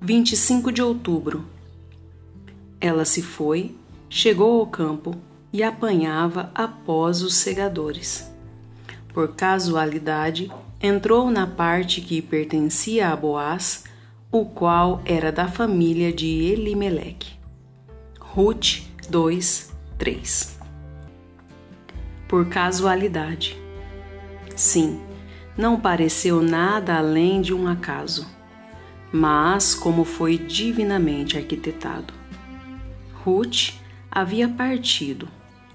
25 de outubro. Ela se foi, chegou ao campo e apanhava após os segadores. Por casualidade, entrou na parte que pertencia a Boaz, o qual era da família de Elimeleque. Ruth 2, 3 Por casualidade. Sim, não pareceu nada além de um acaso, mas como foi divinamente arquitetado. Ruth havia partido,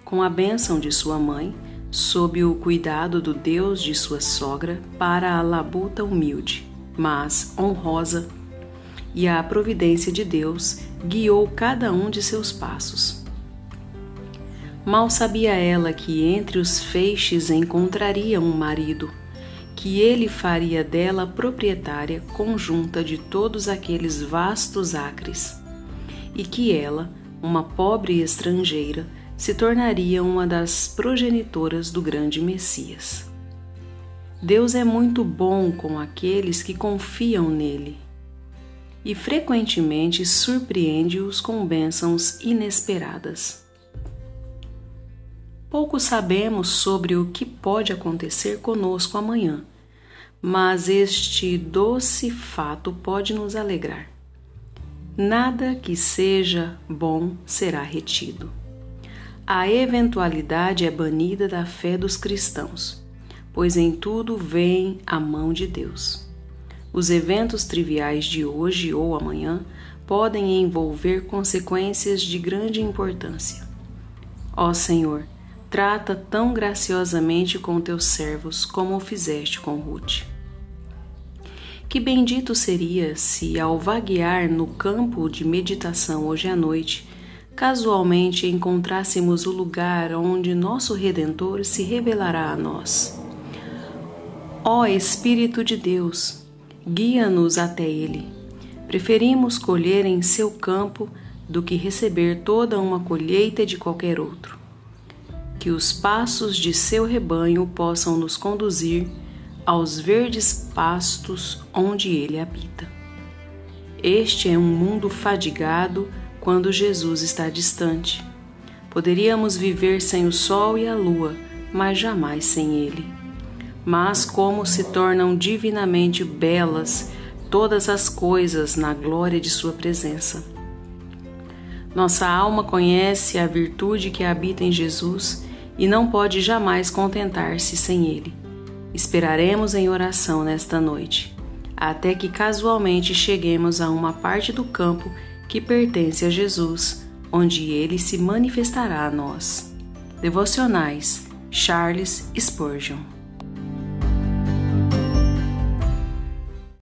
com a bênção de sua mãe, sob o cuidado do Deus de sua sogra, para a labuta humilde, mas honrosa, e a providência de Deus guiou cada um de seus passos. Mal sabia ela que entre os feixes encontraria um marido, que ele faria dela proprietária conjunta de todos aqueles vastos acres, e que ela, uma pobre estrangeira, se tornaria uma das progenitoras do grande Messias. Deus é muito bom com aqueles que confiam nele e frequentemente surpreende-os com bênçãos inesperadas. Pouco sabemos sobre o que pode acontecer conosco amanhã, mas este doce fato pode nos alegrar. Nada que seja bom será retido a eventualidade é banida da fé dos cristãos, pois em tudo vem a mão de Deus. Os eventos triviais de hoje ou amanhã podem envolver consequências de grande importância. Ó Senhor, trata tão graciosamente com teus servos como o fizeste com Ruth. Que bendito seria se, ao vaguear no campo de meditação hoje à noite, casualmente encontrássemos o lugar onde nosso Redentor se revelará a nós. Ó Espírito de Deus, guia-nos até Ele. Preferimos colher em seu campo do que receber toda uma colheita de qualquer outro. Que os passos de seu rebanho possam nos conduzir aos verdes pastos onde ele habita. Este é um mundo fadigado quando Jesus está distante. Poderíamos viver sem o sol e a lua, mas jamais sem ele. Mas como se tornam divinamente belas todas as coisas na glória de Sua presença. Nossa alma conhece a virtude que habita em Jesus e não pode jamais contentar-se sem Ele. Esperaremos em oração nesta noite, até que casualmente cheguemos a uma parte do campo que pertence a Jesus, onde ele se manifestará a nós. Devocionais Charles Spurgeon